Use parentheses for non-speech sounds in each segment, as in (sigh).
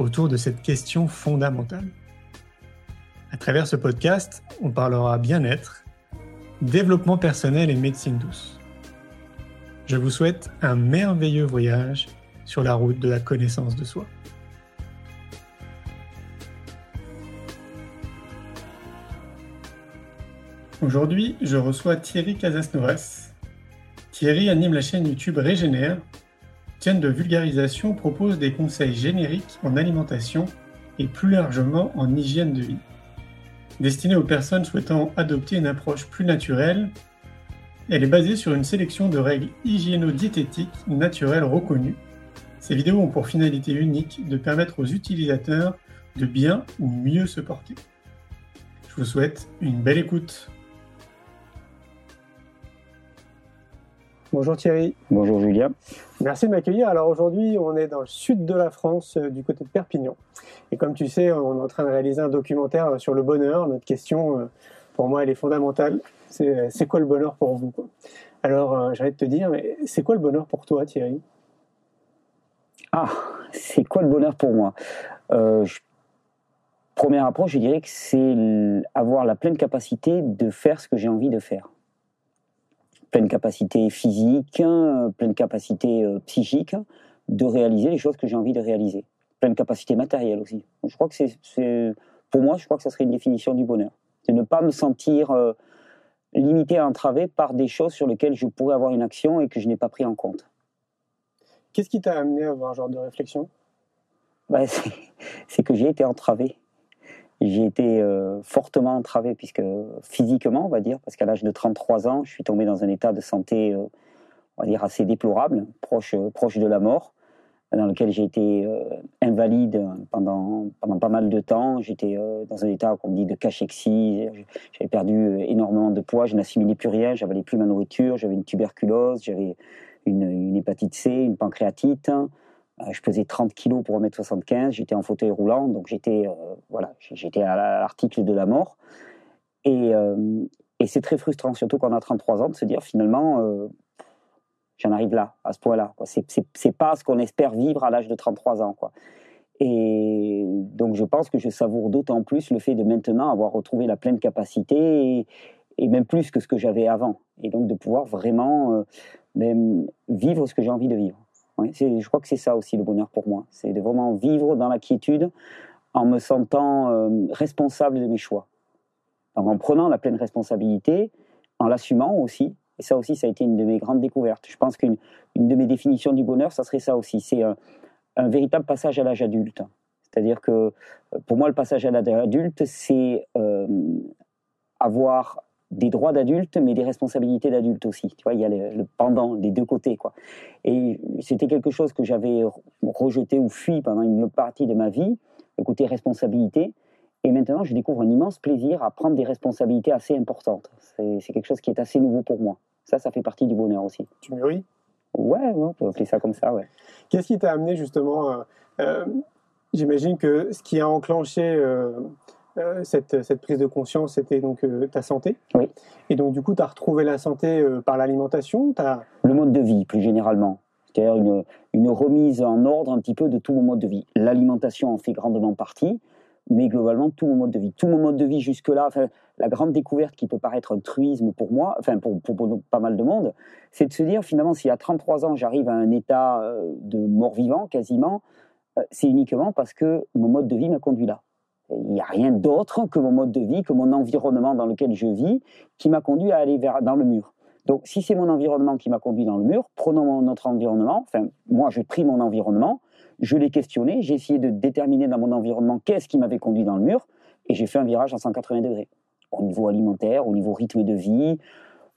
autour de cette question fondamentale. À travers ce podcast, on parlera bien-être, développement personnel et médecine douce. Je vous souhaite un merveilleux voyage sur la route de la connaissance de soi. Aujourd'hui, je reçois Thierry Casasnovas. Thierry anime la chaîne YouTube Régénère chaîne de vulgarisation propose des conseils génériques en alimentation et plus largement en hygiène de vie. Destinée aux personnes souhaitant adopter une approche plus naturelle, elle est basée sur une sélection de règles hygiéno-diététiques naturelles reconnues. Ces vidéos ont pour finalité unique de permettre aux utilisateurs de bien ou mieux se porter. Je vous souhaite une belle écoute. Bonjour Thierry. Bonjour Julien. Merci de m'accueillir. Alors aujourd'hui, on est dans le sud de la France, euh, du côté de Perpignan. Et comme tu sais, on est en train de réaliser un documentaire euh, sur le bonheur. Notre question, euh, pour moi, elle est fondamentale. C'est quoi le bonheur pour vous Alors, j'arrête de te dire, mais c'est quoi le bonheur pour toi, Thierry? Ah, c'est quoi le bonheur pour moi? Première approche, je dirais que c'est avoir la pleine capacité de faire ce que j'ai envie de faire pleine capacité physique, pleine capacité euh, psychique de réaliser les choses que j'ai envie de réaliser. Pleine capacité matérielle aussi. Je crois que c'est, pour moi, je crois que ça serait une définition du bonheur. C'est ne pas me sentir euh, limité, entravé par des choses sur lesquelles je pourrais avoir une action et que je n'ai pas pris en compte. Qu'est-ce qui t'a amené à avoir un genre de réflexion? Bah, C'est que j'ai été entravé j'ai été euh, fortement entravé, puisque physiquement, on va dire, parce qu'à l'âge de 33 ans, je suis tombé dans un état de santé, euh, on va dire, assez déplorable, proche, proche de la mort, dans lequel j'ai été euh, invalide pendant, pendant pas mal de temps. J'étais dans un état, qu'on dit, de cachexie. J'avais perdu énormément de poids, je n'assimilais plus rien, j'avalais plus ma nourriture, j'avais une tuberculose, j'avais une, une, hépatite C, une pancréatite. Euh, je pesais 30 kilos pour 1m75, j'étais en fauteuil roulant, donc j'étais euh, voilà, j'étais à l'article de la mort. Et, euh, et c'est très frustrant, surtout quand on a 33 ans, de se dire finalement, j'en arrive là, à ce point-là. C'est pas ce qu'on espère vivre à l'âge de 33 ans. Et donc je pense que je savoure d'autant plus le fait de maintenant avoir retrouvé la pleine capacité et, et même plus que ce que j'avais avant. Et donc de pouvoir vraiment même vivre ce que j'ai envie de vivre je crois que c'est ça aussi le bonheur pour moi. C'est de vraiment vivre dans la quiétude en me sentant euh, responsable de mes choix. en prenant la pleine responsabilité, en l'assumant aussi. Et ça aussi, ça a été une de mes grandes découvertes. Je pense qu'une une de mes définitions du bonheur, ça serait ça aussi. C'est un, véritable passage à l'âge adulte. C'est-à-dire que euh, pour moi, le passage à l'âge adulte, c'est euh, avoir des droits d'adulte, mais des responsabilités d'adulte aussi. Tu vois, il y a le, pendant des deux côtés, quoi. Et c'était quelque chose que j'avais rejeté ou fui pendant une partie de ma vie, le côté responsabilité. Et maintenant, je découvre un immense plaisir à prendre des responsabilités assez importantes. C'est quelque chose qui est assez nouveau pour moi. Ça, ça fait partie du bonheur aussi. Tu mûris? Ouais, on peut appeler ça comme ça, ouais. Qu'est-ce qui t'a amené justement euh, euh, J'imagine que ce qui a enclenché euh, euh, cette, cette, prise de conscience, c'était donc euh, ta santé. Oui. Et donc, du coup, tu as retrouvé la santé euh, par l'alimentation. Le mode de vie, plus généralement. C'est-à-dire une, une, remise en ordre un petit peu de tout mon mode de vie. L'alimentation en fait grandement partie, mais globalement, tout mon mode de vie. Tout mon mode de vie jusque-là, enfin, la grande découverte qui peut paraître un truisme pour moi, enfin, pour, pour, pour pas mal de monde, c'est de se dire, finalement, si à 33 ans, j'arrive à un état de mort-vivant, quasiment, c'est uniquement parce que mon mode de vie m'a conduit là. Il n'y a rien d'autre que mon mode de vie, que mon environnement dans lequel je vis, qui m'a conduit à aller vers, dans le mur. Donc, si c'est mon environnement qui m'a conduit dans le mur, prenons notre environnement. Enfin, moi, j'ai pris mon environnement, je l'ai questionné, j'ai essayé de déterminer dans mon environnement qu'est-ce qui m'avait conduit dans le mur, et j'ai fait un virage à 180 degrés. Au niveau alimentaire, au niveau rythme de vie,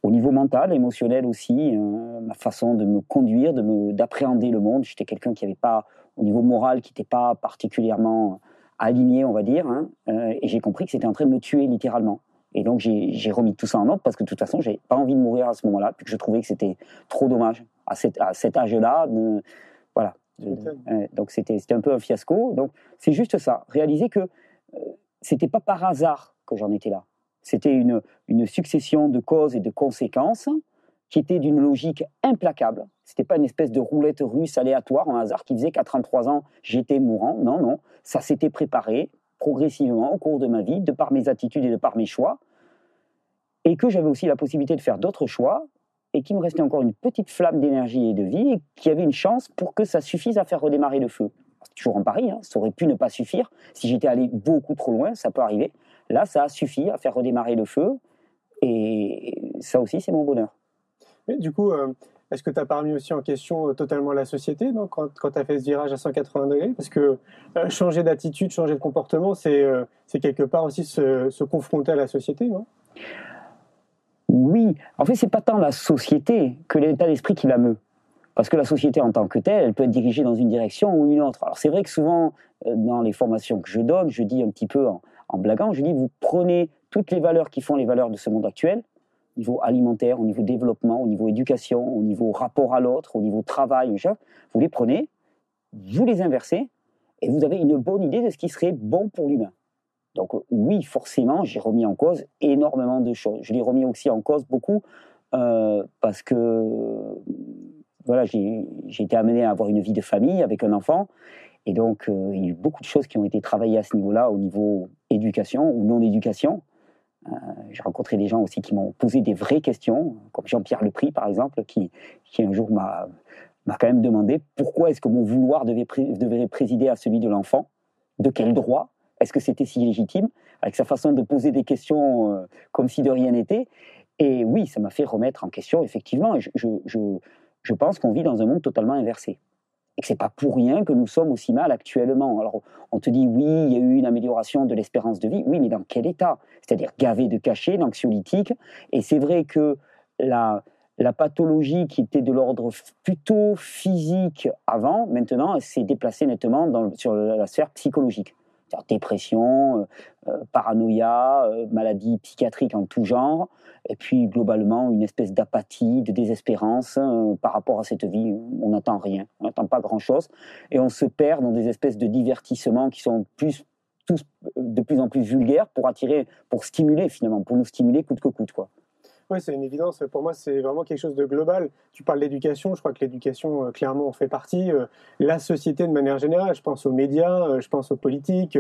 au niveau mental, émotionnel aussi, euh, ma façon de me conduire, de d'appréhender le monde. J'étais quelqu'un qui n'avait pas au niveau moral qui n'était pas particulièrement aligné, on va dire. Hein, euh, et j'ai compris que c'était en train de me tuer littéralement. Et donc j'ai remis tout ça en ordre parce que de toute façon, j'ai pas envie de mourir à ce moment-là, puis que je trouvais que c'était trop dommage à, à cet âge-là. Voilà. donc c'était un peu un fiasco. Donc c'est juste ça, réaliser que euh, c'était pas par hasard que j'en étais là. C'était une, une succession de causes et de conséquences qui était d'une logique implacable. C'était pas une espèce de roulette russe aléatoire, un hasard qui faisait qu'à 33 ans, j'étais mourant. Non, non. Ça s'était préparé progressivement au cours de ma vie, de par mes attitudes et de par mes choix. Et que j'avais aussi la possibilité de faire d'autres choix et qu'il me restait encore une petite flamme d'énergie et de vie et qu'il y avait une chance pour que ça suffise à faire redémarrer le feu. C'est toujours en Paris, hein. ça aurait pu ne pas suffire. Si j'étais allé beaucoup trop loin, ça peut arriver. Là, ça a suffi à faire redémarrer le feu et ça aussi, c'est mon bonheur. Mais du coup, euh, est-ce que tu as pas remis aussi en question euh, totalement la société quand, quand tu as fait ce virage à 180 degrés? Parce que euh, changer d'attitude, changer de comportement, c'est quelque part aussi se, confronter à la société, non? Oui, en fait, c'est pas tant la société que l'état d'esprit qui la meut. Parce que la société en tant que telle, elle peut être dirigée dans une direction ou une autre. Alors c'est vrai que souvent, dans les formations que je donne, je dis un petit peu en, en blaguant, je dis, vous prenez toutes les valeurs qui font les valeurs de ce monde actuel, au niveau alimentaire, au niveau développement, au niveau éducation, au niveau rapport à l'autre, au niveau travail, vous les prenez, vous les inversez, et vous avez une bonne idée de ce qui serait bon pour l'humain. Donc oui, forcément, j'ai remis en cause énormément de choses. Je l'ai remis aussi en cause beaucoup euh, parce que voilà, j'ai été amené à avoir une vie de famille avec un enfant. Et donc, euh, il y a eu beaucoup de choses qui ont été travaillées à ce niveau-là, au niveau éducation ou non-éducation. Euh, j'ai rencontré des gens aussi qui m'ont posé des vraies questions, comme Jean-Pierre Lepris, par exemple, qui, un jour m'a quand même demandé pourquoi est-ce que mon vouloir devait, présider à celui de l'enfant De quel droit Est-ce que c'était si légitime Avec sa façon de poser des questions euh, comme si de rien n'était. Et oui, ça m'a fait remettre en question, effectivement. je pense qu'on vit dans un monde totalement inversé et que c'est pas pour rien que nous sommes aussi mal actuellement. Alors, on te dit oui, il y a eu une amélioration de l'espérance de vie. Oui, mais dans quel état? C'est-à-dire gavé de cachets, d'anxiolytiques. Et c'est vrai que la, pathologie qui était de l'ordre plutôt physique avant, maintenant, s'est déplacée nettement sur la sphère psychologique dépression, euh, euh, paranoïa, euh, maladie psychiatrique en tout genre, et puis globalement une espèce d'apathie, de désespérance par rapport à cette vie. On n'attend rien, on n'attend pas grand-chose, et on se perd dans des espèces de divertissements qui sont plus, tous de plus en plus vulgaires pour attirer, pour stimuler finalement, pour nous stimuler coûte que coûte. Quoi. Oui, c'est une évidence. Pour moi, c'est vraiment quelque chose de global. Tu parles d'éducation, je crois que l'éducation, euh, clairement, en fait partie. Euh, la société, de manière générale, je pense aux médias, euh, je pense aux politiques.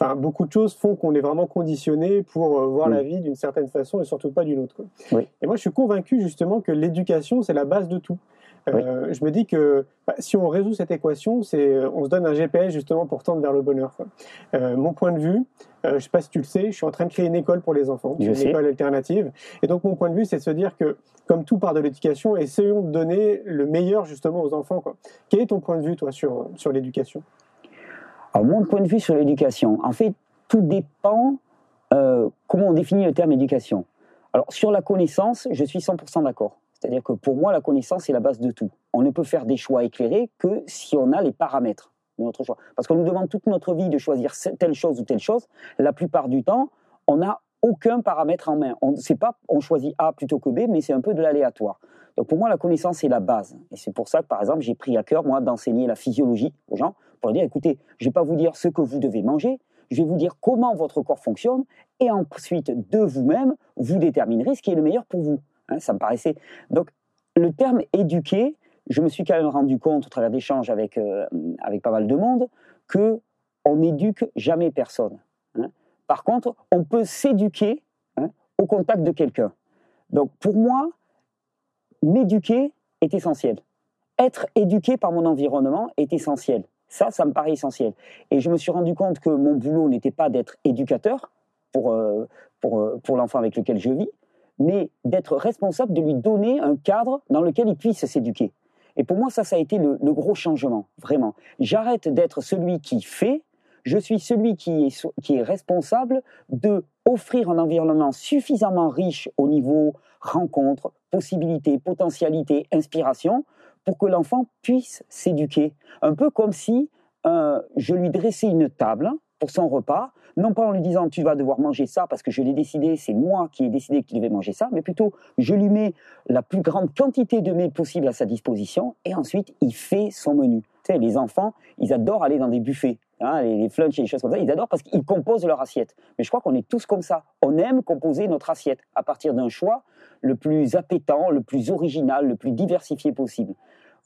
Enfin, beaucoup de choses font qu'on est vraiment conditionné pour voir la vie d'une certaine façon et surtout pas d'une autre. Et moi, je suis convaincu justement que l'éducation, c'est la base de tout. Euh, je me dis que bah, si on résout cette équation, c'est on se donne un GPS justement pour tendre vers le bonheur. Euh, mon point de vue, euh, je ne sais pas si tu le sais, je suis en train de créer une école pour les enfants, une école alternative. Et donc mon point de vue, c'est de se dire que comme tout part de l'éducation, essayons de donner le meilleur justement aux enfants. Quoi. Quel est ton point de vue toi sur sur l'éducation? Alors mon point de vue sur l'éducation, en fait, tout dépend comment on définit le terme éducation. Alors sur la connaissance, je suis 100% d'accord. C'est-à-dire que pour moi, la connaissance est la base de tout. On ne peut faire des choix éclairés que si on a les paramètres de notre choix. Parce qu'on nous demande toute notre vie de choisir telle chose ou telle chose. La plupart du temps, on n'a aucun paramètre en main. On sait pas, on choisit A plutôt que B, mais c'est un peu de l'aléatoire. Donc pour moi, la connaissance est la base. Et c'est pour ça que, par exemple, j'ai pris à cœur, moi, d'enseigner la physiologie aux gens pour leur dire, écoutez, je ne vais pas vous dire ce que vous devez manger, je vais vous dire comment votre corps fonctionne, et ensuite, de vous-même, vous déterminerez ce qui est le meilleur pour vous. Hein, ça me paraissait. Donc, le terme éduquer, je me suis quand même rendu compte au travers d'échanges avec, euh, avec pas mal de monde que on n'éduque jamais personne. Hein. Par contre, on peut s'éduquer hein, au contact de quelqu'un. Donc, pour moi, m'éduquer est essentiel. Être éduqué par mon environnement est essentiel. Ça, ça me paraît essentiel. Et je me suis rendu compte que mon boulot n'était pas d'être éducateur pour, euh, pour, euh, pour l'enfant avec lequel je vis, mais d'être responsable de lui donner un cadre dans lequel il puisse s'éduquer. Et pour moi, ça, ça a été le, gros changement, vraiment. J'arrête d'être celui qui fait, je suis celui qui est, responsable de offrir un environnement suffisamment riche au niveau rencontre, possibilités, potentialité, inspiration, pour que l'enfant puisse s'éduquer. Un peu comme si euh, je lui dressais une table pour son repas, non pas en lui disant tu vas devoir manger ça parce que je l'ai décidé, c'est moi qui ai décidé que tu devais manger ça, mais plutôt je lui mets la plus grande quantité de mets possible à sa disposition et ensuite il fait son menu. Tu sais, les enfants, ils adorent aller dans des buffets, hein, les, les flunchs et les choses comme ça, ils adorent parce qu'ils composent leur assiette. Mais je crois qu'on est tous comme ça. On aime composer notre assiette à partir d'un choix le plus appétant, le plus original, le plus diversifié possible.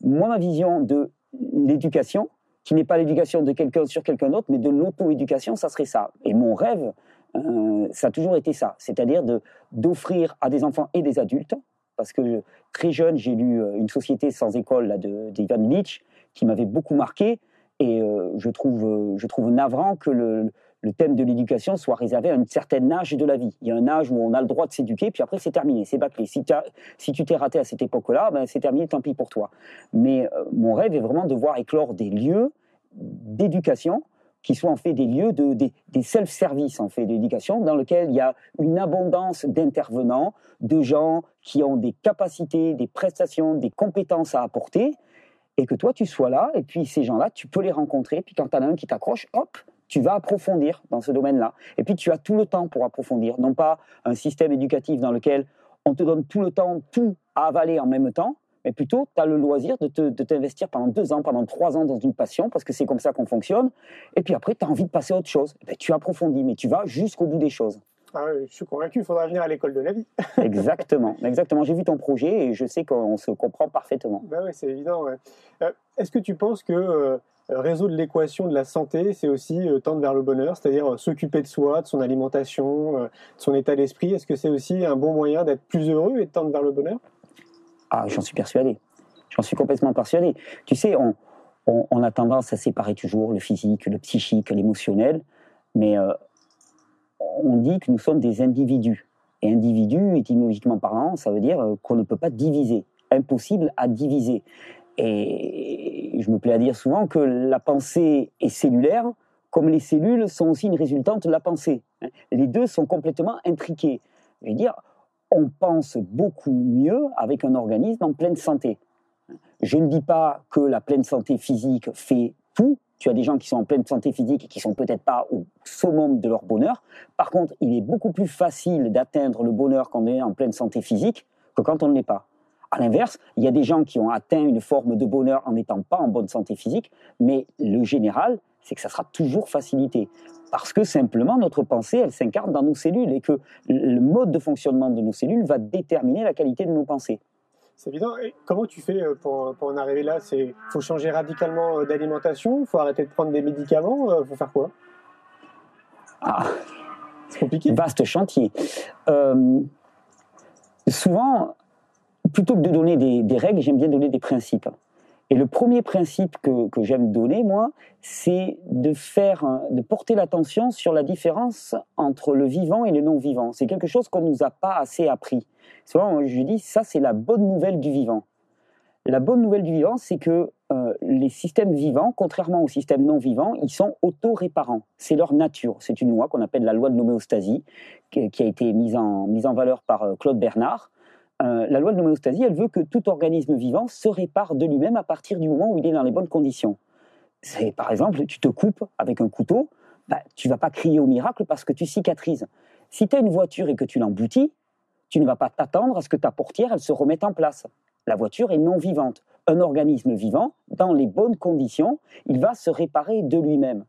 Moi, ma vision de l'éducation, qui n'est pas l'éducation de quelqu'un sur quelqu'un d'autre, mais de l'auto-éducation, ça serait ça. Et mon rêve, euh, ça a toujours été ça, c'est-à-dire d'offrir à des enfants et des adultes, parce que très jeune, j'ai lu euh, Une société sans école là, de d'Ivan Illich, qui m'avait beaucoup marqué, et euh, je, trouve, je trouve navrant que le, le thème de l'éducation soit réservé à un certain âge de la vie. Il y a un âge où on a le droit de s'éduquer, puis après c'est terminé, c'est bâclé. Si, si tu t'es raté à cette époque-là, ben, c'est terminé, tant pis pour toi. Mais mon rêve est vraiment de voir éclore des lieux d'éducation qui soient en fait des lieux de des, des self-service en fait d'éducation dans lesquels il y a une abondance d'intervenants, de gens qui ont des capacités, des prestations, des compétences à apporter, et que toi tu sois là, et puis ces gens-là, tu peux les rencontrer, puis quand tu en as un qui t'accroche, hop, tu vas approfondir dans ce domaine-là. Et puis tu as tout le temps pour approfondir, non pas un système éducatif dans lequel on te donne tout le temps, tout à avaler en même temps, mais plutôt tu as le loisir de te- de t'investir pendant deux ans, pendant trois ans dans une passion, parce que c'est comme ça qu'on fonctionne, et puis après tu as envie de passer à autre chose. Eh ben, tu approfondis, mais tu vas jusqu'au bout des choses. Ah je suis convaincu, il faudra venir à l'école de la vie. (laughs) Exactement, exactement. J'ai vu ton projet et je sais qu'on se comprend parfaitement. Bah ouais, c'est évident. ouais. Euh, Est-ce que tu penses que euh, résoudre l'équation de la santé, c'est aussi euh, tendre vers le bonheur, c'est-à-dire s'occuper de soi, de son alimentation, de son état d'esprit? Est-ce que c'est aussi un bon moyen d'être plus heureux et de tendre vers le bonheur? Ah, j'en suis persuadé. J'en suis complètement persuadé. Tu sais, on, a tendance à séparer toujours le physique, le psychique, l'émotionnel, mais euh, on dit que nous sommes des individus. Et individu, étymologiquement parlant, ça veut dire euh, qu'on ne peut pas diviser. Impossible à diviser. Et je me plais à dire souvent que la pensée est cellulaire, comme les cellules sont aussi une résultante de la pensée. hein. Les deux sont complètement intriqués. Je veux dire, on pense beaucoup mieux avec un organisme en pleine santé. Je ne dis pas que la pleine santé physique fait tout. Tu as des gens qui sont en pleine santé physique et qui sont peut-être pas au summum de leur bonheur. Par contre, il est beaucoup plus facile d'atteindre le bonheur quand on est en pleine santé physique que quand on ne l'est pas. À l'inverse, il y a des gens qui ont atteint une forme de bonheur en n'étant pas en bonne santé physique, mais le général, c'est que ça sera toujours facilité. Parce que simplement, notre pensée, elle s'incarne dans nos cellules et que le mode de fonctionnement de nos cellules va déterminer la qualité de nos pensées. C'est évident. Et comment tu fais euh, pour, pour en arriver là? Il faut changer radicalement euh, d'alimentation? Il faut arrêter de prendre des médicaments? Il faut faire quoi? Ah, C'est compliqué vaste chantier. Euh, souvent, plutôt que de donner des, des règles, j'aime bien donner des principes. Et le premier principe que, que j'aime donner, moi, c'est de faire, de porter l'attention sur la différence entre le vivant et le non-vivant. C'est quelque chose qu'on nous a pas assez appris. Souvent, je dis, ça, c'est la bonne nouvelle du vivant. La bonne nouvelle du vivant, c'est que euh, les systèmes vivants, contrairement aux systèmes non vivants, ils sont auto-réparants. C'est leur nature. C'est une loi qu'on appelle la loi de l'homéostasie, qui, qui a été mise en, mise en valeur par euh, Claude Bernard. Euh, la loi de l'homéostasie, elle veut que tout organisme vivant se répare de lui-même à partir du moment où il est dans les bonnes conditions. C'est par exemple, tu te coupes avec un couteau, bah, tu vas pas crier au miracle parce que tu cicatrises. Si tu as une voiture et que tu l'emboutis, tu ne vas pas t'attendre à ce que ta portière elle se remette en place. La voiture est non vivante. Un organisme vivant, dans les bonnes conditions, il va se réparer de lui-même.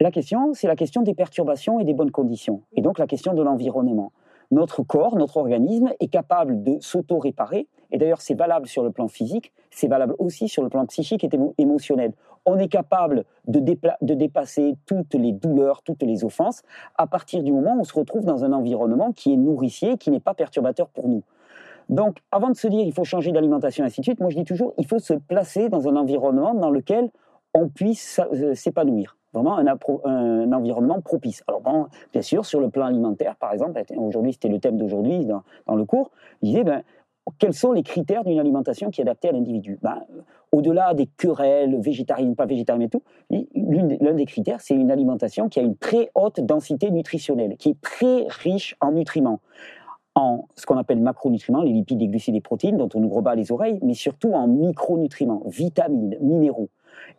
La question, c'est la question des perturbations et des bonnes conditions, et donc la question de l'environnement. Notre corps, notre organisme est capable de s'auto-réparer, et d'ailleurs c'est valable sur le plan physique, c'est valable aussi sur le plan psychique et émo- émotionnel. On est capable de, dépasser toutes les douleurs, toutes les offenses, à partir du moment où on se retrouve dans un environnement qui est nourricier, qui n'est pas perturbateur pour nous. Donc, avant de se dire il faut changer d'alimentation, ainsi de suite, moi je dis toujours il faut se placer dans un environnement dans lequel on puisse euh, s'épanouir. Vraiment un, environnement propice. Alors, bien sûr, sur le plan alimentaire, par exemple, aujourd'hui c'était le thème d'aujourd'hui dans, le cours, je disais ben, quels sont les critères d'une alimentation qui est adaptée à l'individu? Ben, Au-delà des querelles végétariennes, pas végétariennes et tout, l'un des critères, c'est une alimentation qui a une très haute densité nutritionnelle, qui est très riche en nutriments. en ce qu'on appelle macronutriments, les lipides, les glucides, les protéines, dont on nous rebat les oreilles, mais surtout en micronutriments, vitamines, minéraux.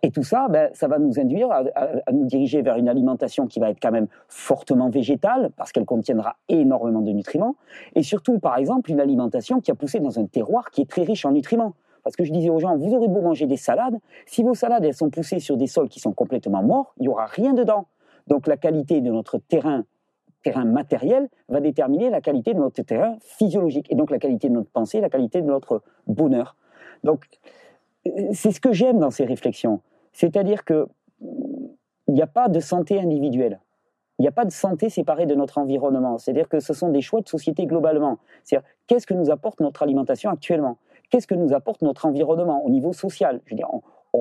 Et tout ça, ben, ça va nous induire à, nous diriger vers une alimentation qui va être quand même fortement végétale, parce qu'elle contiendra énormément de nutriments, et surtout, par exemple, une alimentation qui a poussé dans un terroir qui est très riche en nutriments. Parce que je disais aux gens, vous aurez beau manger des salades, si vos salades elles sont poussées sur des sols qui sont complètement morts, il n'y aura rien dedans. Donc la qualité de notre terrain, terrain matériel, va déterminer la qualité de notre terrain physiologique, et donc la qualité de notre pensée, la qualité de notre bonheur. Donc c'est ce que j'aime dans ces réflexions. C'est-à-dire que il n'y a pas de santé individuelle. Il n'y a pas de santé séparée de notre environnement. C'est-à-dire que ce sont des choix de société globalement. C'est-à-dire, qu'est-ce que nous apporte notre alimentation actuellement? Qu'est-ce que nous apporte notre environnement au niveau social? Je veux dire,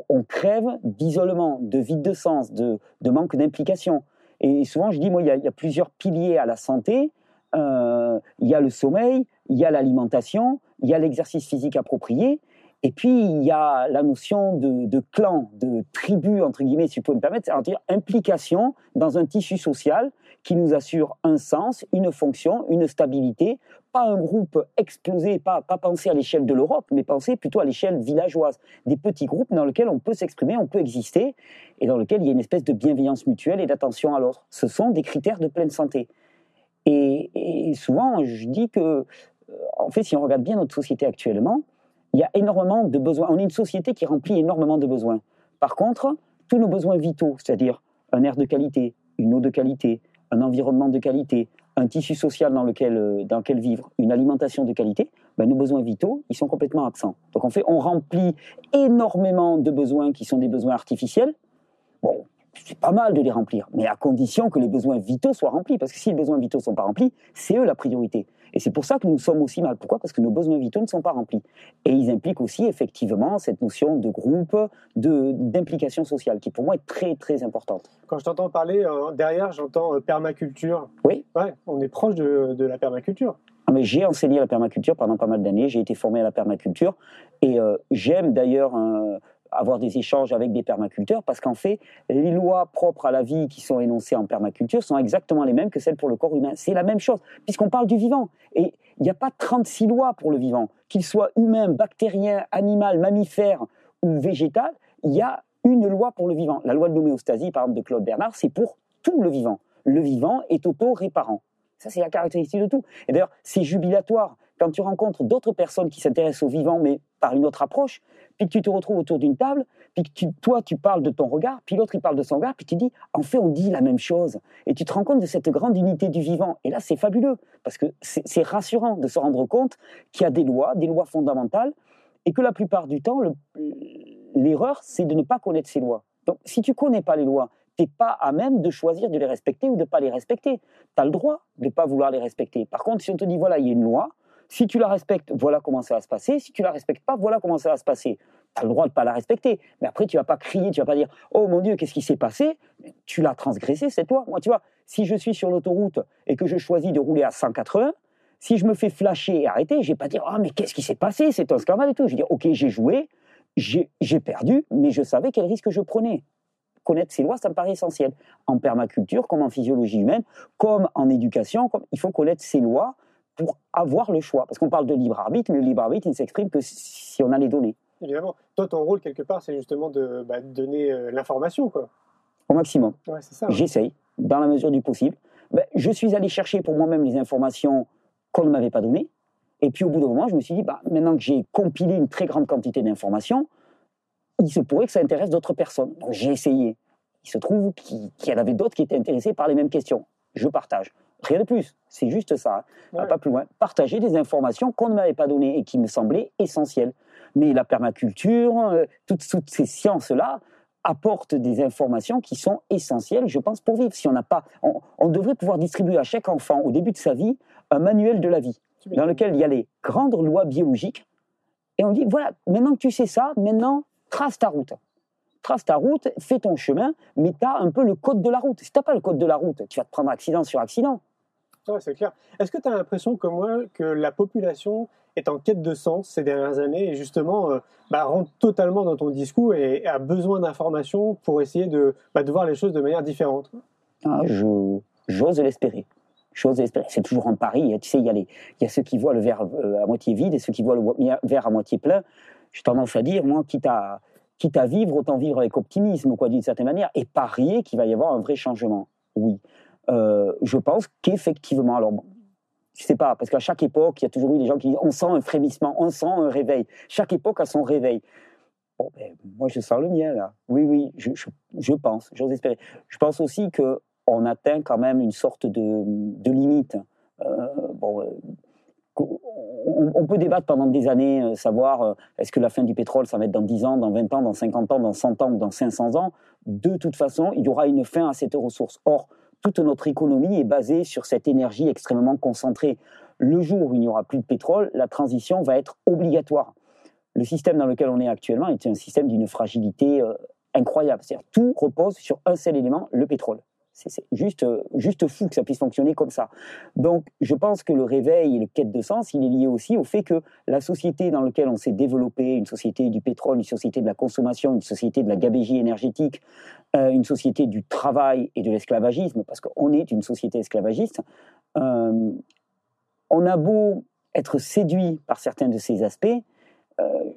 on, crève d'isolement, de vide de sens, de, manque d'implication. Et souvent, je dis, moi, il y, a, plusieurs piliers à la santé. Euh, il y a le sommeil, il y a l'alimentation, il y a l'exercice physique approprié. Et puis, il y a la notion de, clan, de tribu, entre guillemets, si vous pouvez me permettre, c'est-à-dire implication dans un tissu social qui nous assure un sens, une fonction, une stabilité, pas un groupe explosé, pas, pas penser à l'échelle de l'Europe, mais penser plutôt à l'échelle villageoise, des petits groupes dans lesquels on peut s'exprimer, on peut exister, et dans lesquels il y a une espèce de bienveillance mutuelle et d'attention à l'autre. Ce sont des critères de pleine santé. Et, souvent, je dis que, en fait, si on regarde bien notre société actuellement, il y a énormément de besoins. On est une société qui remplit énormément de besoins. Par contre, tous nos besoins vitaux, c'est-à-dire un air de qualité, une eau de qualité, un environnement de qualité, un tissu social dans lequel, euh, dans lequel vivre, une alimentation de qualité, ben nos besoins vitaux, ils sont complètement absents. Donc en fait, on remplit énormément de besoins qui sont des besoins artificiels. Bon, c'est pas mal de les remplir, mais à condition que les besoins vitaux soient remplis. Parce que si les besoins vitaux ne sont pas remplis, c'est eux la priorité. Et c'est pour ça que nous sommes aussi mal. Pourquoi? Parce que nos besoins vitaux ne sont pas remplis. Et ils impliquent aussi effectivement cette notion de groupe, d'implication sociale, qui pour moi est très très importante. Quand je t'entends parler, euh, derrière j'entends euh, permaculture. Oui. Ouais, on est proche de, de la permaculture. Ah, mais j'ai enseigné la permaculture pendant pas mal d'années, j'ai été formé à la permaculture et euh, j'aime d'ailleurs avoir des échanges avec des permaculteurs parce qu'en fait, les lois propres à la vie qui sont énoncées en permaculture sont exactement les mêmes que celles pour le corps humain. C'est la même chose, puisqu'on parle du vivant. Et il n'y a pas 36 lois pour le vivant. Qu'il soit humain, bactérien, animal, mammifère ou végétal, il y a une loi pour le vivant. La loi de l'homéostasie, par exemple, de Claude Bernard, c'est pour tout le vivant. Le vivant est auto-réparant. Ça, c'est la caractéristique de tout. Et d'ailleurs, c'est jubilatoire quand tu rencontres d'autres personnes qui s'intéressent au vivant, mais par une autre approche, puis que tu te retrouves autour d'une table, puis que toi, tu parles de ton regard, puis l'autre, il parle de son regard, puis tu dis, en fait, on dit la même chose. Et tu te rends compte de cette grande unité du vivant. Et là, c'est fabuleux, parce que c'est rassurant de se rendre compte qu'il y a des lois, des lois fondamentales, et que la plupart du temps, l'erreur, c'est de ne pas connaître ces lois. Donc, si tu connais pas les lois, tu n'es pas à même de choisir de les respecter ou de ne pas les respecter. Tu as le droit de ne pas vouloir les respecter. Par contre, si on te dit, voilà, il y a une loi, si tu la respectes, voilà comment ça va se passer. Si tu la respectes pas, voilà comment ça va se passer. Tu as le droit de pas la respecter. Mais après, tu vas pas crier, tu vas pas dire Oh mon Dieu, qu'est-ce qui s'est passé? Tu l'as transgressé, c'est toi. Moi, tu vois, si je suis sur l'autoroute et que je choisis de rouler à 180, si je me fais flasher et arrêter, je vais pas dire Ah, mais qu'est-ce qui s'est passé? C'est un scandale et tout. Je vais dire Ok, j'ai joué, j'ai perdu, mais je savais quel risque je prenais connaître ces lois, ça me paraît essentiel. En permaculture, comme en physiologie humaine, comme en éducation, il faut connaître ces lois pour avoir le choix. Parce qu'on parle de libre arbitre, mais le libre arbitre, il ne s'exprime que si on a les données. Évidemment. Toi, ton rôle, quelque part, c'est justement de bah, donner euh, l'information, quoi. Au maximum. Ouais, J'essaye, dans la mesure du possible. Ben, je suis allé chercher pour moi-même les informations qu'on ne m'avait pas données. Et puis, au bout d'un moment, je me suis dit, bah, maintenant que j'ai compilé une très grande quantité d'informations, il se pourrait que ça intéresse d'autres personnes. Donc, j'ai essayé. Il se trouve qu'il y en avait d'autres qui étaient intéressés par les mêmes questions. Je partage. Rien de plus. C'est juste ça. Hein. Pas plus loin. Partager des informations qu'on ne m'avait pas données et qui me semblaient essentielles. Mais la permaculture, euh, toutes, ces sciences-là apportent des informations qui sont essentielles, je pense, pour vivre. Si on n'a pas, on, devrait pouvoir distribuer à chaque enfant, au début de sa vie, un manuel de la vie, dans lequel il y a les grandes lois biologiques. Et on dit, voilà, maintenant que tu sais ça, maintenant, trace ta route trace ta route, fais ton chemin, mais tu as un peu le code de la route. Si tu n'as pas le code de la route, tu vas te prendre accident sur accident. Ouais, c'est clair. Est-ce que tu as l'impression, comme moi, que la population est en quête de sens ces dernières années et justement euh, bah, rentre totalement dans ton discours et, a besoin d'informations pour essayer de, bah, voir les choses de manière différente? Ah, J'ose l'espérer. J'ose espérer. C'est toujours un pari. Tu sais, il y, a y a ceux qui voient le verre euh, à moitié vide et ceux qui voient le verre à moitié plein. J'ai tendance à dire, moi, quitte à, quitte à vivre, autant vivre avec optimisme, quoi, d'une certaine manière, et parier qu'il va y avoir un vrai changement. Oui. Euh, je pense qu'effectivement, alors, je sais pas, parce qu'à chaque époque, il y a toujours eu des gens qui disent on sent un frémissement, on sent un réveil. Chaque époque a son réveil. Bon, ben, moi, je sens le mien, là. Oui, oui, je, je, je pense, j'ose espérer. Je pense aussi qu'on atteint quand même une sorte de, de limite. Euh, bon, euh, on, peut débattre pendant des années, savoir est-ce que la fin du pétrole, ça va être dans 10 ans, dans 20 ans, dans 50 ans, dans 100 ans ou dans 500 ans. De toute façon, il y aura une fin à cette ressource. Or, toute notre économie est basée sur cette énergie extrêmement concentrée. Le jour où il n'y aura plus de pétrole, la transition va être obligatoire. Le système dans lequel on est actuellement est un système d'une fragilité euh, incroyable. C'est-à-dire tout repose sur un seul élément, le pétrole. C'est juste, euh, juste fou que ça puisse fonctionner comme ça. Donc, je pense que le réveil et le quête de sens, il est lié aussi au fait que la société dans laquelle on s'est développé, une société du pétrole, une société de la consommation, une société de la gabégie énergétique, euh, une société du travail et de l'esclavagisme, parce qu'on est une société esclavagiste, euh, on a beau être séduit par certains de ces aspects,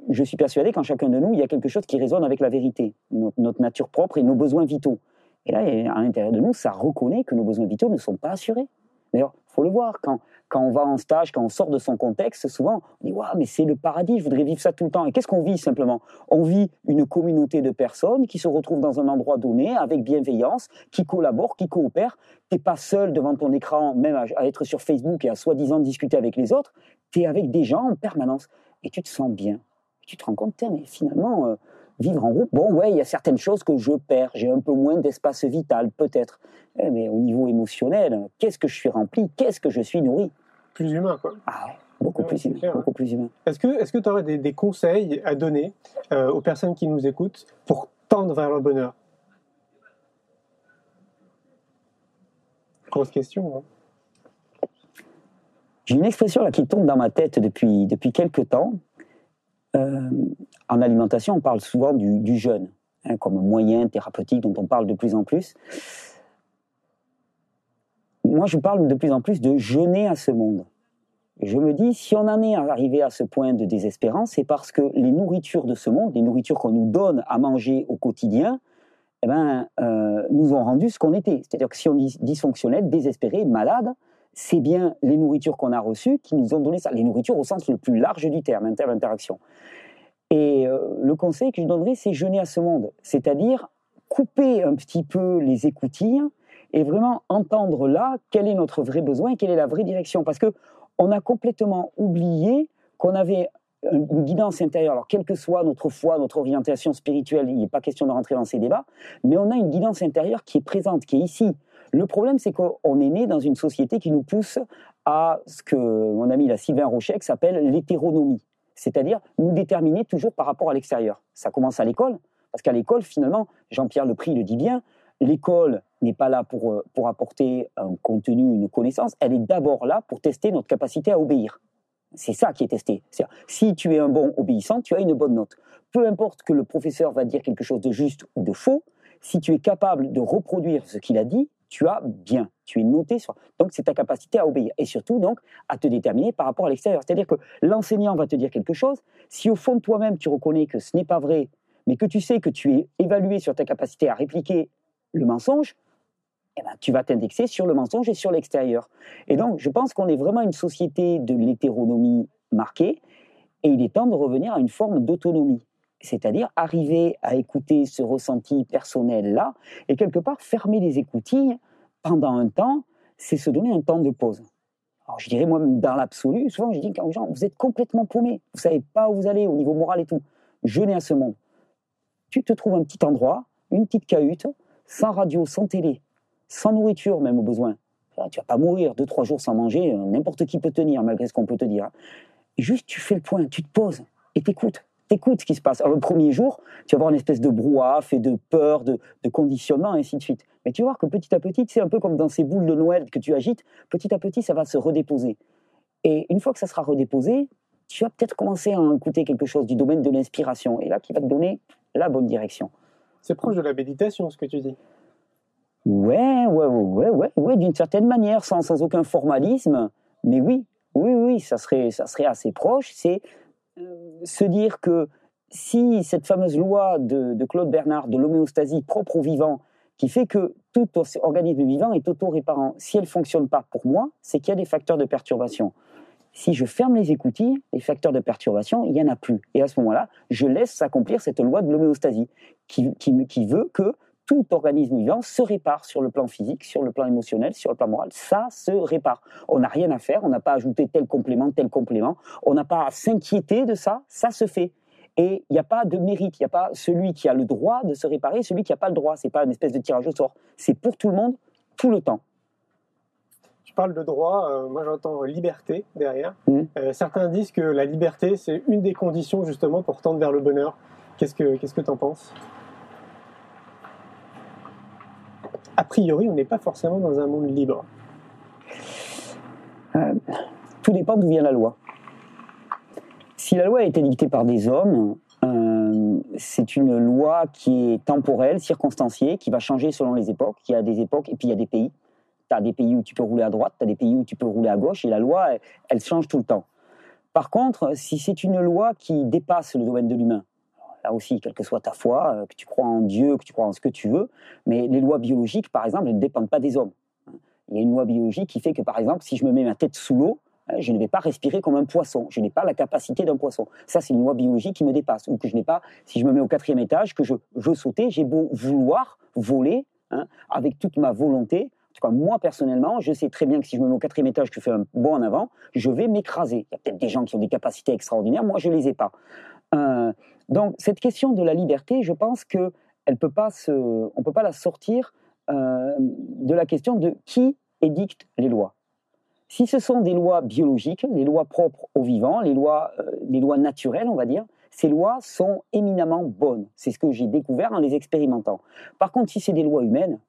je suis persuadé qu'en chacun de nous, il y a quelque chose qui résonne avec la vérité, notre nature propre et nos besoins vitaux. Et là, à l'intérieur de nous, ça reconnaît que nos besoins vitaux ne sont pas assurés. D'ailleurs, il faut le voir, quand, quand on va en stage, quand on sort de son contexte, souvent, on dit Waouh, mais c'est le paradis, je voudrais vivre ça tout le temps. Et qu'est-ce qu'on vit simplement? On vit une communauté de personnes qui se retrouvent dans un endroit donné, avec bienveillance, qui collaborent, qui coopèrent. Tu n'es pas seul devant ton écran, même à, être sur Facebook et à soi-disant discuter avec les autres. Tu es avec des gens en permanence. Et tu te sens bien. tu te rends compte, mais finalement. Euh, vivre en groupe, bon, ouais, il y a certaines choses que je perds. J'ai un peu moins d'espace vital, peut-être. Eh, mais au niveau émotionnel, qu'est-ce que je suis rempli? Qu'est-ce que je suis nourri? Plus humain, quoi. Ah ouais, beaucoup, plus, humain, beaucoup plus humain. Est-ce que tu est aurais des, des, conseils à donner euh, aux personnes qui nous écoutent pour tendre vers le bonheur? Grosse question. Hein. J'ai une expression là qui tombe dans ma tête depuis, depuis quelques temps. Euh, en alimentation, on parle souvent du, jeûne hein, comme moyen thérapeutique dont on parle de plus en plus. Moi, je parle de plus en plus de jeûner à ce monde. Je me dis, si on en est arrivé à ce point de désespérance, c'est parce que les nourritures de ce monde, les nourritures qu'on nous donne à manger au quotidien, eh ben, euh, nous ont rendu ce qu'on était. C'est-à-dire que si on est dysfonctionnel, désespéré, malade, c'est bien les nourritures qu'on a reçues qui nous ont donné ça. Les nourritures au sens le plus large du terme, terme d'interaction. Et euh, le conseil que je donnerais, c'est jeûner à ce monde, c'est-à-dire couper un petit peu les écoutilles et vraiment entendre là quel est notre vrai besoin, quelle est la vraie direction. Parce que on a complètement oublié qu'on avait une guidance intérieure. Alors, quelle que soit notre foi, notre orientation spirituelle, il n'est pas question de rentrer dans ces débats, mais on a une guidance intérieure qui est présente, qui est ici. Le problème, c'est qu'on est né dans une société qui nous pousse à ce que mon ami la Sylvain Rochek s'appelle l'hétéronomie c'est-à-dire nous déterminer toujours par rapport à l'extérieur. Ça commence à l'école, parce qu'à l'école, finalement, Jean-Pierre Lepris le dit bien, l'école n'est pas là pour, euh, pour apporter un contenu, une connaissance, elle est d'abord là pour tester notre capacité à obéir. C'est ça qui est testé. Si tu es un bon obéissant, tu as une bonne note. Peu importe que le professeur va dire quelque chose de juste ou de faux, si tu es capable de reproduire ce qu'il a dit, tu as bien, tu es noté sur. Donc, c'est ta capacité à obéir et surtout, donc, à te déterminer par rapport à l'extérieur. C'est-à-dire que l'enseignant va te dire quelque chose. Si au fond de toi-même, tu reconnais que ce n'est pas vrai, mais que tu sais que tu es évalué sur ta capacité à répliquer le mensonge, eh ben, tu vas t'indexer sur le mensonge et sur l'extérieur. Et donc, je pense qu'on est vraiment une société de l'hétéronomie marquée, et il est temps de revenir à une forme d'autonomie c'est-à-dire arriver à écouter ce ressenti personnel-là, et quelque part fermer les écoutilles pendant un temps, c'est se donner un temps de pause. Alors je dirais moi, dans l'absolu, souvent je dis aux gens, vous êtes complètement paumés, vous savez pas où vous allez au niveau moral et tout. Jeûnez à ce monde. Tu te trouves un petit endroit, une petite cahute, sans radio, sans télé, sans nourriture même au besoin. Tu vas pas mourir deux, trois jours sans manger, n'importe qui peut tenir malgré ce qu'on peut te dire. juste tu fais le point, tu te poses et t'écoutes t'écoutes ce qui se passe. Alors, le premier jour, tu vas avoir une espèce de brouhaha fait de peur, de, conditionnement, et ainsi de suite. Mais tu vas voir que petit à petit, c'est un peu comme dans ces boules de Noël que tu agites, petit à petit, ça va se redéposer. Et une fois que ça sera redéposé, tu vas peut-être commencer à écouter quelque chose du domaine de l'inspiration, et là, qui va te donner la bonne direction. C'est proche de la méditation, ce que tu dis. Ouais, ouais, ouais, ouais, ouais, d'une certaine manière, sans, sans aucun formalisme. Mais oui, oui, oui, ça serait, ça serait assez proche. C'est se dire que si cette fameuse loi de, de Claude Bernard de l'homéostasie propre au vivant, qui fait que tout organisme vivant est auto-réparant, si elle fonctionne pas pour moi, c'est qu'il y a des facteurs de perturbation. Si je ferme les écoutilles, les facteurs de perturbation, il n'y en a plus. Et à ce moment-là, je laisse s'accomplir cette loi de l'homéostasie qui veut que tout organisme vivant se répare sur le plan physique, sur le plan émotionnel, sur le plan moral. Ça se répare. On n'a rien à faire, on n'a pas à ajouter tel complément, tel complément, on n'a pas à s'inquiéter de ça, ça se fait. Et il n'y a pas de mérite, il n'y a pas celui qui a le droit de se réparer, celui qui n'a pas le droit. C'est pas une espèce de tirage au sort. C'est pour tout le monde, tout le temps. Tu parles de droit, euh, moi j'entends liberté derrière. Mmh. Euh, certains disent que la liberté, c'est une des conditions justement pour tendre vers le bonheur. Qu'est-ce que qu'est-ce que tu en penses? A priori, on n'est pas forcément dans un monde libre. Euh, tout dépend d'où vient la loi. Si la loi a été dictée par des hommes, euh, c'est une loi qui est temporelle, circonstanciée, qui va changer selon les époques. Il y a des époques et puis il y a des pays. Tu as des pays où tu peux rouler à droite, tu as des pays où tu peux rouler à gauche, et la loi, elle, elle change tout le temps. Par contre, si c'est une loi qui dépasse le domaine de l'humain, là aussi, quelle que soit ta foi, euh, que tu crois en Dieu, que tu crois en ce que tu veux, mais les lois biologiques, par exemple, ne dépendent pas des hommes. Il y a une loi biologique qui fait que, par exemple, si je me mets ma tête sous l'eau, hein, je ne vais pas respirer comme un poisson. Je n'ai pas la capacité d'un poisson. Ça, c'est une loi biologique qui me dépasse. Ou que je n'ai pas, si je me mets au quatrième étage, que je veux sauter, j'ai beau vouloir voler hein, avec toute ma volonté. En tout cas, moi, personnellement, je sais très bien que si je me mets au quatrième étage, que je fais un bond en avant, je vais m'écraser. Il y a peut-être des gens qui ont des capacités extraordinaires. Moi, je ne les ai pas. Euh, donc, cette question de la liberté, je pense que elle peut pas se, on peut pas la sortir euh, de la question de qui édicte les lois. Si ce sont des lois biologiques, les lois propres aux vivants, les lois, euh, les lois naturelles, on va dire, ces lois sont éminemment bonnes. C'est ce que j'ai découvert en les expérimentant. Par contre, si c'est des lois humaines,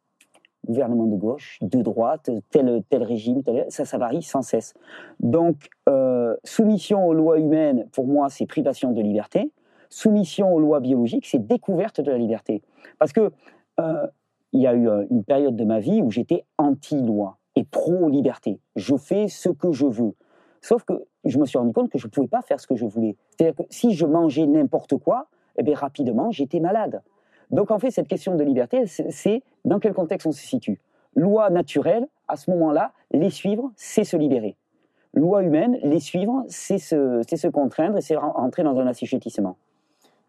gouvernement de gauche, de droite, tel, tel régime, ça, ça varie sans cesse. Donc, euh, soumission aux lois humaines, pour moi, c'est privation de liberté. Soumission aux lois biologiques, c'est découverte de la liberté. Parce que euh, y a eu euh, une période de ma vie où j'étais anti-loi et pro-liberté. Je fais ce que je veux. Sauf que je me suis rendu compte que je ne pouvais pas faire ce que je voulais. C'est-à-dire que si je mangeais n'importe quoi, eh bien, rapidement, j'étais malade. Donc, en fait, cette question de liberté, c'est- dans quel contexte on se situe. Loi naturelle, à ce moment-là, les suivre, c'est se libérer. Loi humaine, les suivre, c'est se, se contraindre et c'est ren- rentrer dans un assujettissement.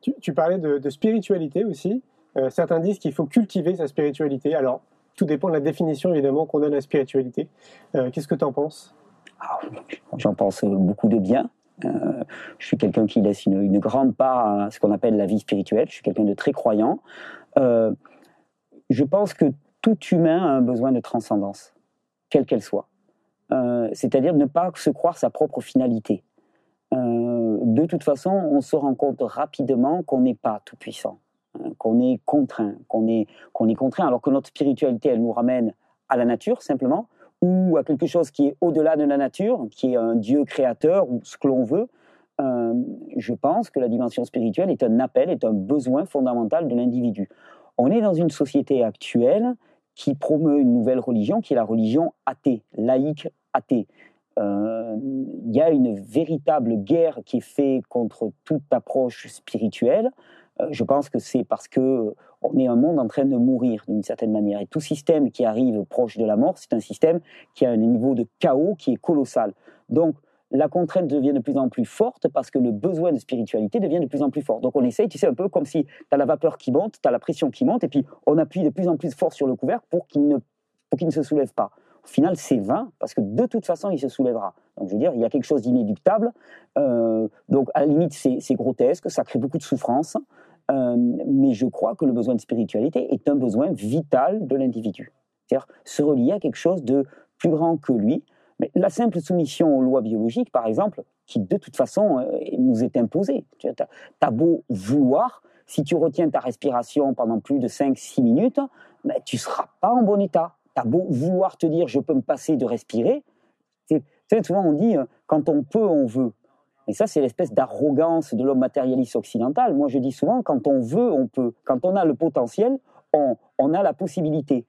Tu, tu parlais de, de spiritualité aussi. Euh, certains disent qu'il faut cultiver sa spiritualité. Alors, tout dépend de la définition évidemment qu'on donne à la spiritualité. Euh, Qu'est-ce que tu en penses? Ah, J'en pense beaucoup de bien. Euh, je suis quelqu'un qui laisse une, grande part à ce qu'on appelle la vie spirituelle. Je suis quelqu'un de très croyant. Euh, je pense que tout humain a un besoin de transcendance, quelle qu'elle soit. Euh, C'est-à-dire ne pas se croire sa propre finalité. De toute façon, on se rend compte rapidement qu'on n'est pas tout puissant, hein, qu'on est contraint, qu'on est contraint, alors que notre spiritualité, elle nous ramène à la nature simplement, ou à quelque chose qui est au-delà de la nature, qui est un Dieu créateur ou ce que l'on veut, euh, je pense que la dimension spirituelle est un appel, est un besoin fondamental de l'individu. On est dans une société actuelle qui promeut une nouvelle religion, qui est la religion athée, laïque athée. Euh, Il y a une véritable guerre qui est faite contre toute approche spirituelle. Euh, je pense que c'est parce que on est un monde en train de mourir d'une certaine manière. Et tout système qui arrive proche de la mort, c'est un système qui a un niveau de chaos qui est colossal. Donc, la contrainte devient de plus en plus forte parce que le besoin de spiritualité devient de plus en plus fort. Donc, on essaye, tu sais, un peu comme si tu as la vapeur qui monte, tu as la pression qui monte, et puis on appuie de plus en plus fort sur le couvercle pour qu'il ne, pour ne se soulève pas. Au final, c'est vain parce que de toute façon, il se soulèvera. Donc, je veux dire, il y a quelque chose d'inéductable. Euh, donc, à la limite, c'est grotesque, ça crée beaucoup de souffrance. Euh, mais je crois que le besoin de spiritualité est un besoin vital de l'individu. C'est-à-dire se relier à quelque chose de plus grand que lui. Mais la simple soumission aux lois biologiques, par exemple, qui de toute façon euh, nous est imposée. Tu as, beau vouloir, si tu retiens ta respiration pendant plus de 5-6 minutes, ben, tu ne seras pas en bon état. Tu as beau vouloir te dire je peux me passer de respirer. Sais, souvent on dit euh, quand on peut, on veut. Et ça, c'est l'espèce d'arrogance de l'homme matérialiste occidental. Moi, je dis souvent, quand on veut, on peut. Quand on a le potentiel, on, a la possibilité.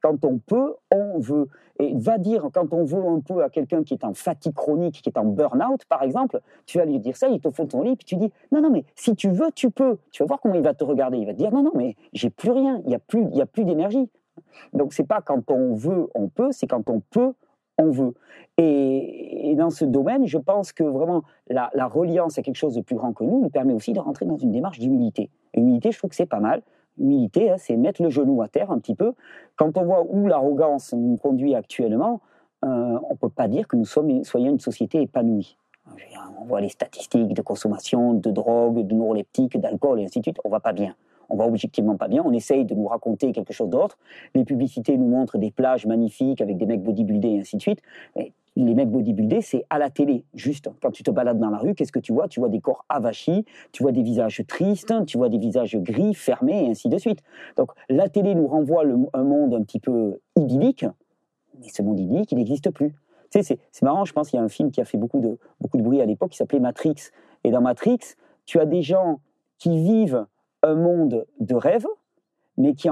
quand on peut, on veut. Et va dire, quand on veut un peu à quelqu'un qui est en fatigue chronique, qui est en burn-out, par exemple, tu vas lui dire ça, il te faut ton lit, puis tu dis, non, non, mais si tu veux, tu peux. Tu vas voir comment il va te regarder. Il va te dire, non, non, mais j'ai plus rien, il n'y a plus, plus d'énergie. Donc, c'est pas quand on veut, on peut, c'est quand on peut, on veut. Et, dans ce domaine, je pense que vraiment la, reliance à quelque chose de plus grand que nous nous permet aussi de rentrer dans une démarche d'humilité. Humilité, je trouve que c'est pas mal. Humilité, hein, c'est mettre le genou à terre un petit peu. Quand on voit où l'arrogance nous conduit actuellement, euh, on ne peut pas dire que nous soyons une société épanouie. On voit les statistiques de consommation de drogue, de neuroleptiques, d'alcool et ainsi de suite. On va pas bien on va objectivement pas bien, on essaye de nous raconter quelque chose d'autre. Les publicités nous montrent des plages magnifiques avec des mecs bodybuildés et ainsi de suite. les mecs bodybuildés, c'est à la télé, juste. Quand tu te balades dans la rue, qu'est-ce que tu vois? Tu vois des corps avachis, tu vois des visages tristes, tu vois des visages gris, fermés, et ainsi de suite. Donc la télé nous renvoie un monde un petit peu idyllique, mais ce monde idyllique, il n'existe plus. Tu sais, c'est marrant, je pense qu'il y a un film qui a fait beaucoup de, beaucoup de bruit à l'époque qui s'appelait Matrix. Et dans Matrix, tu as des gens qui vivent un monde de rêve, mais qui,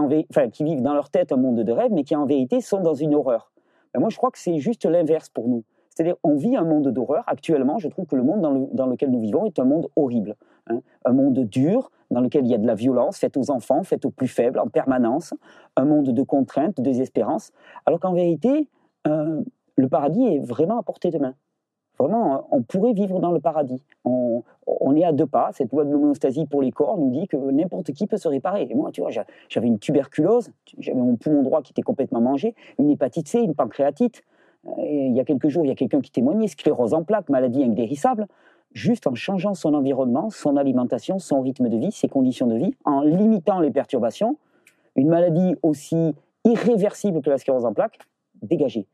vivent dans leur tête un monde de rêve, mais qui en vérité sont dans une horreur. Ben, moi, je crois que c'est juste l'inverse pour nous. C'est-à-dire, on vit un monde d'horreur. Actuellement, je trouve que le monde dans, lequel nous vivons est un monde horrible. Hein. Un monde dur, dans lequel il y a de la violence faite aux enfants, faite aux plus faibles en permanence. Un monde de contraintes, de désespérance. Alors qu'en vérité, euh, le paradis est vraiment à portée de main. Vraiment, on pourrait vivre dans le paradis. On, est à deux pas. Cette loi de l'homéostasie pour les corps nous dit que n'importe qui peut se réparer. Et moi, tu vois, j'avais une tuberculose, j'avais mon poumon droit qui était complètement mangé, une hépatite C, une pancréatite. Et il y a quelques jours, il y a quelqu'un qui témoignait, sclérose en plaques, maladie indérissable, juste en changeant son environnement, son alimentation, son rythme de vie, ses conditions de vie, en limitant les perturbations, une maladie aussi irréversible que la sclérose en plaques, dégagée.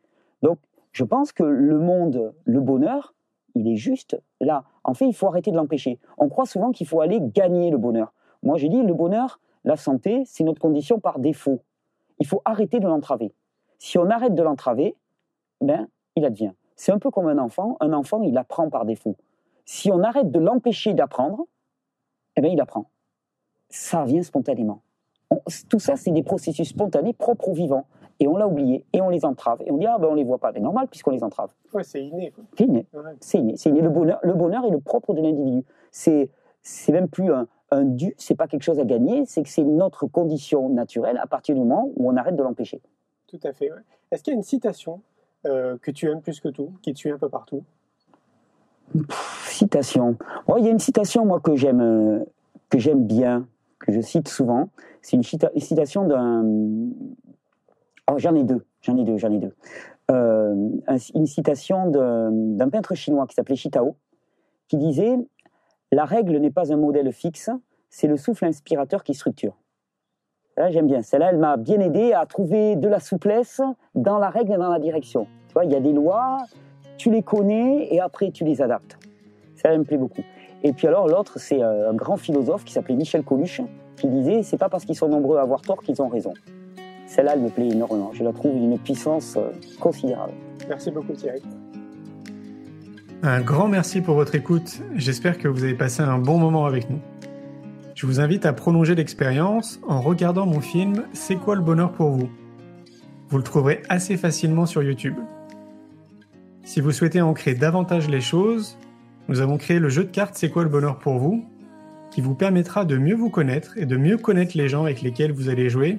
Donc, je pense que le monde, le bonheur, il est juste là. En fait, il faut arrêter de l'empêcher. On croit souvent qu'il faut aller gagner le bonheur. Moi, j'ai dit, le bonheur, la santé, c'est notre condition par défaut. Il faut arrêter de l'entraver. Si on arrête de l'entraver, ben, il advient. C'est un peu comme un enfant. Un enfant, il apprend par défaut. Si on arrête de l'empêcher d'apprendre, eh ben, il apprend. Ça vient spontanément. tout ça, c'est des processus spontanés propres au vivant et on l'a oublié, et on les entrave, et on dit, ah ben on les voit pas. C'est normal puisqu'on les entrave. Ouais, c'est inné. C'est inné. C'est inné. inné. Le bonheur, le bonheur est le propre de l'individu. C'est, c'est même plus un, un dû, c'est pas quelque chose à gagner, c'est que c'est notre condition naturelle à partir du moment où on arrête de l'empêcher. Tout à fait. Est-ce qu'il y a une citation euh, que tu aimes plus que tout, qui te suit un peu partout? Citation. il y a une citation moi que j'aime, euh, que j'aime bien, que je cite souvent. C'est une, une citation d'un Oh, j'en ai deux, j'en ai deux, j'en ai deux. Euh, une citation d'un peintre chinois qui s'appelait Shitao, qui disait La règle n'est pas un modèle fixe, c'est le souffle inspirateur qui structure. Là, j'aime bien. Celle-là, elle m'a bien aidé à trouver de la souplesse dans la règle et dans la direction. Tu vois, il y a des lois, tu les connais et après tu les adaptes. Ça, me plaît beaucoup. Et puis alors, l'autre, c'est euh, un grand philosophe qui s'appelait Michel Coluche, qui disait C'est pas parce qu'ils sont nombreux à avoir tort qu'ils ont raison. Celle-là, elle me plaît énormément. Je la trouve d'une puissance euh, considérable. Merci beaucoup Thierry. Un grand merci pour votre écoute. J'espère que vous avez passé un bon moment avec nous. Je vous invite à prolonger l'expérience en regardant mon film C'est quoi le bonheur pour vous? Vous le trouverez assez facilement sur YouTube. Si vous souhaitez ancrer davantage les choses, nous avons créé le jeu de cartes C'est quoi le bonheur pour vous qui vous permettra de mieux vous connaître et de mieux connaître les gens avec lesquels vous allez jouer